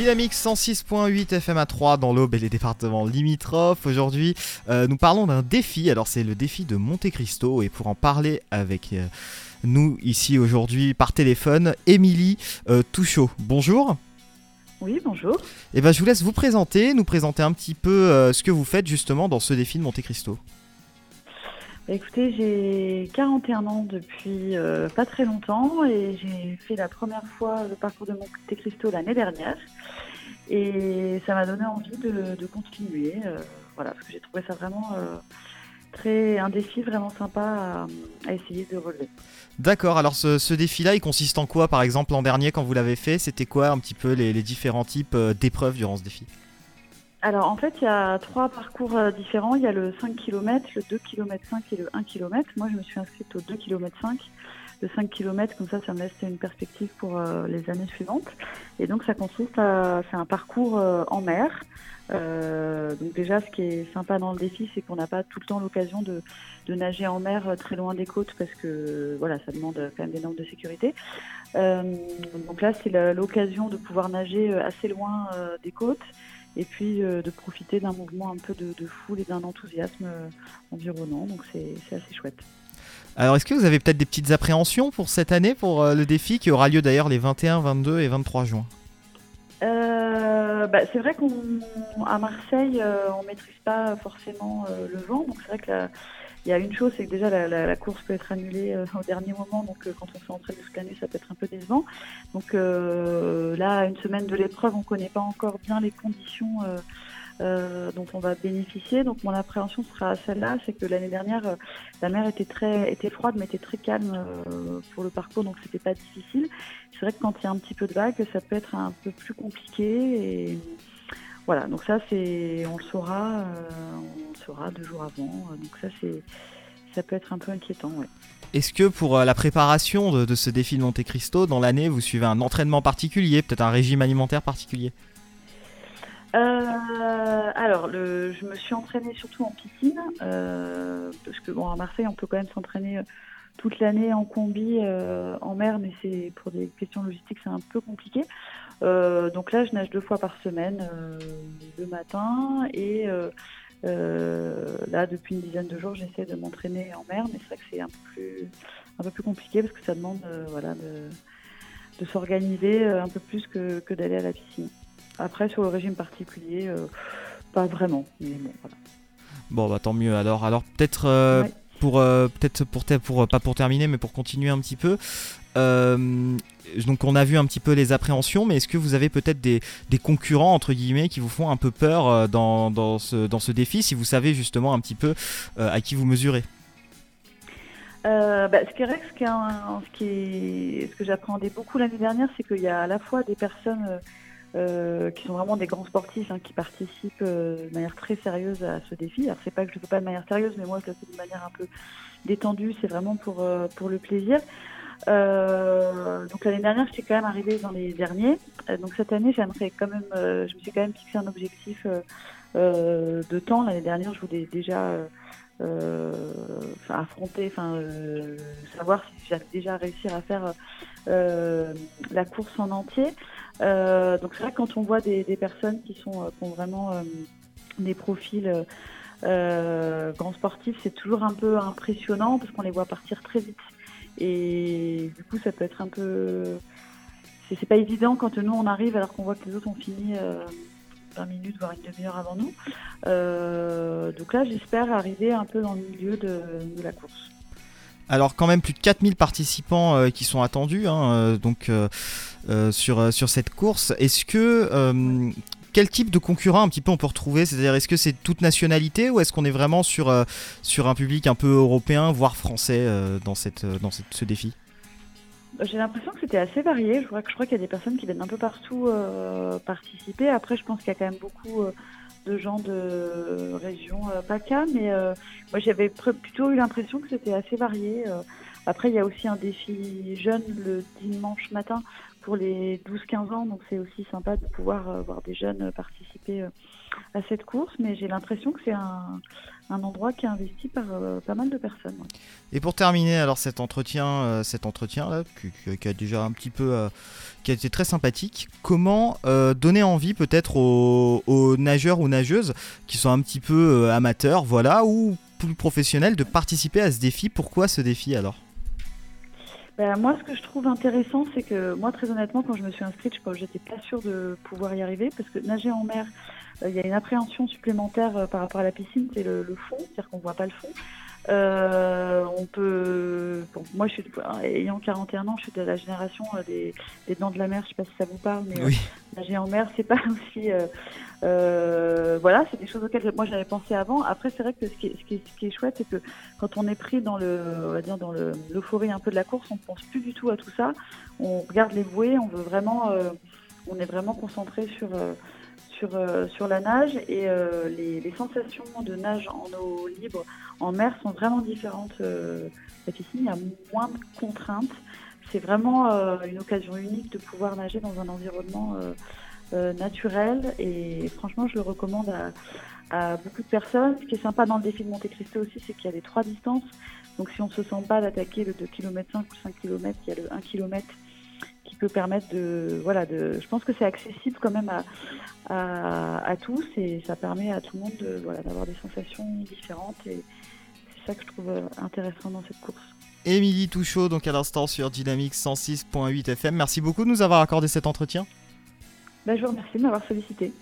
Dynamique 106.8 FM à 3 dans l'Aube et les départements limitrophes. Aujourd'hui, euh, nous parlons d'un défi. Alors, c'est le défi de Monte Cristo. Et pour en parler avec euh, nous ici aujourd'hui par téléphone, Émilie euh, Touchot. Bonjour. Oui, bonjour. Et eh ben, je vous laisse vous présenter, nous présenter un petit peu ce que vous faites justement dans ce défi de Monte Cristo. Bah, écoutez, j'ai 41 ans depuis pas très longtemps et j'ai fait la première fois le parcours de Monte Cristo l'année dernière. Et ça m'a donné envie de, continuer, euh, voilà, parce que j'ai trouvé ça vraiment euh, très un défi vraiment sympa à, essayer de relever. D'accord, alors ce, défi-là, il consiste en quoi Par exemple, l'an dernier, quand vous l'avez fait, c'était quoi un petit peu les, différents types euh, d'épreuves durant ce défi? Alors en fait, il y a trois parcours différents. Il y a le 5 km, le 2 km 5 et le 1 km. Moi, je me suis inscrite au 2 km 5 de 5 km, comme ça, ça me laisse une perspective pour euh, les années suivantes. Et donc, ça consiste c'est un parcours euh, en mer. Euh, donc déjà, ce qui est sympa dans le défi, c'est qu'on n'a pas tout le temps l'occasion de, de, nager en mer très loin des côtes parce que voilà, ça demande quand même des normes de sécurité. donc là, c'est l'occasion de pouvoir nager assez loin des côtes et puis de profiter d'un mouvement un peu de, de foule et d'un enthousiasme environnant. Donc c'est assez chouette. Alors, est-ce que vous avez peut-être des petites appréhensions pour cette année, pour euh, le défi qui aura lieu d'ailleurs les 21, 22 et 23 juin? Euh, bah, c'est vrai qu'à Marseille, euh, on maîtrise pas forcément le vent. Donc c'est vrai que il y a une chose, c'est que déjà la, course peut être annulée au dernier moment. Donc quand on s'est entraîné toute l'année, ça peut être un peu décevant. Donc là, une semaine de l'épreuve, on ne connaît pas encore bien les conditions euh, dont on va bénéficier. Donc mon appréhension sera celle-là, c'est que l'année dernière, euh, la mer était très était froide, mais était très calme euh, pour le parcours, donc c'était pas difficile. C'est vrai que quand il y a un petit peu de vague, ça peut être un peu plus compliqué. Et voilà, donc ça c'est, on le saura, on le saura deux jours avant. Donc ça c'est, ça peut être un peu inquiétant. Ouais. Est-ce que pour la préparation de, de, ce défi de Monte Cristo, dans l'année, vous suivez un entraînement particulier, peut-être un régime alimentaire particulier? Euh, alors, le, je me suis entraînée surtout en piscine, euh, parce que bon, à Marseille, on peut quand même s'entraîner euh, toute l'année en combi, euh, en mer, mais c'est pour des questions logistiques, c'est un peu compliqué. Euh, donc là, je nage deux fois par semaine, le matin, et là, depuis une dizaine de jours, j'essaie de m'entraîner en mer, mais c'est vrai que c'est un peu plus, un peu plus compliqué parce que ça demande, voilà, de, de s'organiser un peu plus que, que d'aller à la piscine. Après, sur le régime particulier, euh, pas vraiment. Mais bon, voilà. Bon, bah tant mieux. Alors, alors peut-être euh, pour euh, peut-être pour, pour pas pour terminer, mais pour continuer un petit peu. Donc on a vu un petit peu les appréhensions, mais est-ce que vous avez peut-être des, concurrents entre guillemets qui vous font un peu peur dans, dans, ce, dans ce défi, si vous savez justement un petit peu à qui vous mesurez? Bah, ce qui est qui ce, que j'appréhendais beaucoup l'année dernière, c'est qu'il y a à la fois des personnes euh, qui sont vraiment des grands sportifs hein, qui participent euh, de manière très sérieuse à ce défi. Alors c'est pas que je le fais pas de manière sérieuse, mais moi je le fais de manière un peu détendue. C'est vraiment pour euh, pour le plaisir. Donc l'année dernière, j'étais quand même arrivée dans les derniers. donc cette année, j'aimerais quand même, je me suis quand même fixé un objectif de temps. L'année dernière, je voulais déjà affronter, savoir si j'avais déjà réussi à faire la course en entier. Euh, donc c'est vrai que quand on voit des, personnes qui sont euh, qui ont vraiment euh, des profils euh, grands sportifs, c'est toujours un peu impressionnant parce qu'on les voit partir très vite. Et du coup, ça peut être un peu. C'est pas évident quand nous on arrive alors qu'on voit que les autres ont fini 20 minutes, voire une demi-heure avant nous. donc là, j'espère arriver un peu dans le milieu de, la course. Alors quand même plus de 4000 participants qui sont attendus, hein, donc euh, sur, euh, sur cette course. Est-ce que euh, quel type de concurrent un petit peu on peut retrouver C'est-à-dire est-ce que c'est toute nationalité ou est-ce qu'on est vraiment sur, sur un public un peu européen, voire français dans, cette, dans ce défi? J'ai l'impression que c'était assez varié. Je crois, je crois qu'il y a des personnes qui viennent un peu partout participer. Après, je pense qu'il y a quand même beaucoup de gens de région PACA, mais moi j'avais plutôt eu l'impression que c'était assez varié. Après, il y a aussi un défi jeune le dimanche matin pour les 12-15 ans, donc c'est aussi sympa de pouvoir euh, voir des jeunes participer euh, à cette course, mais j'ai l'impression que c'est un, endroit qui est investi par euh, pas mal de personnes. Et pour terminer alors cet entretien, cet entretien là, qui, a déjà un petit peu, qui a été très sympathique, comment donner envie peut-être aux, aux, nageurs ou nageuses qui sont un petit peu amateurs, voilà, ou plus professionnels de participer à ce défi? Pourquoi ce défi alors? Ben, moi, ce que je trouve intéressant, c'est que moi, très honnêtement, quand je me suis inscrite, je n'étais pas sûre de pouvoir y arriver parce que nager en mer, euh, il y a une appréhension supplémentaire euh, par rapport à la piscine, c'est le, fond, c'est-à-dire qu'on ne voit pas le fond. Euh, on peut. Bon, moi, je suis ayant 41 ans, je suis de la génération des, dents de la mer. Je sais pas si ça vous parle, mais nager en mer, c'est pas aussi. voilà, c'est des choses auxquelles moi j'avais pensé avant. Après, c'est vrai que ce qui est, ce qui est, ce qui est chouette, c'est que quand on est pris dans le, on va dire dans l'euphorie un peu de la course, on pense plus du tout à tout ça. On regarde les bouées, on veut vraiment, on est vraiment concentré sur sur, euh, sur la nage et euh, les, sensations de nage en eau libre, en mer, sont vraiment différentes. Euh, ici, il y a moins de contraintes. C'est vraiment une occasion unique de pouvoir nager dans un environnement naturel et franchement, je le recommande à, beaucoup de personnes. Ce qui est sympa dans le défi de Monte Cristo aussi, c'est qu'il y a les trois distances. Donc si on ne se sent pas d'attaquer le 2 km 5 ou 5 km, il y a le 1 km peut permettre de voilà de je pense que c'est accessible quand même à, à, tous et ça permet à tout le monde de, voilà, d'avoir des sensations différentes et c'est ça que je trouve euh, intéressant dans cette course. Émilie Touchot, donc à l'instant sur Dynamique 106.8 FM. Merci beaucoup de nous avoir accordé cet entretien. Ben, je vous remercie de m'avoir sollicité.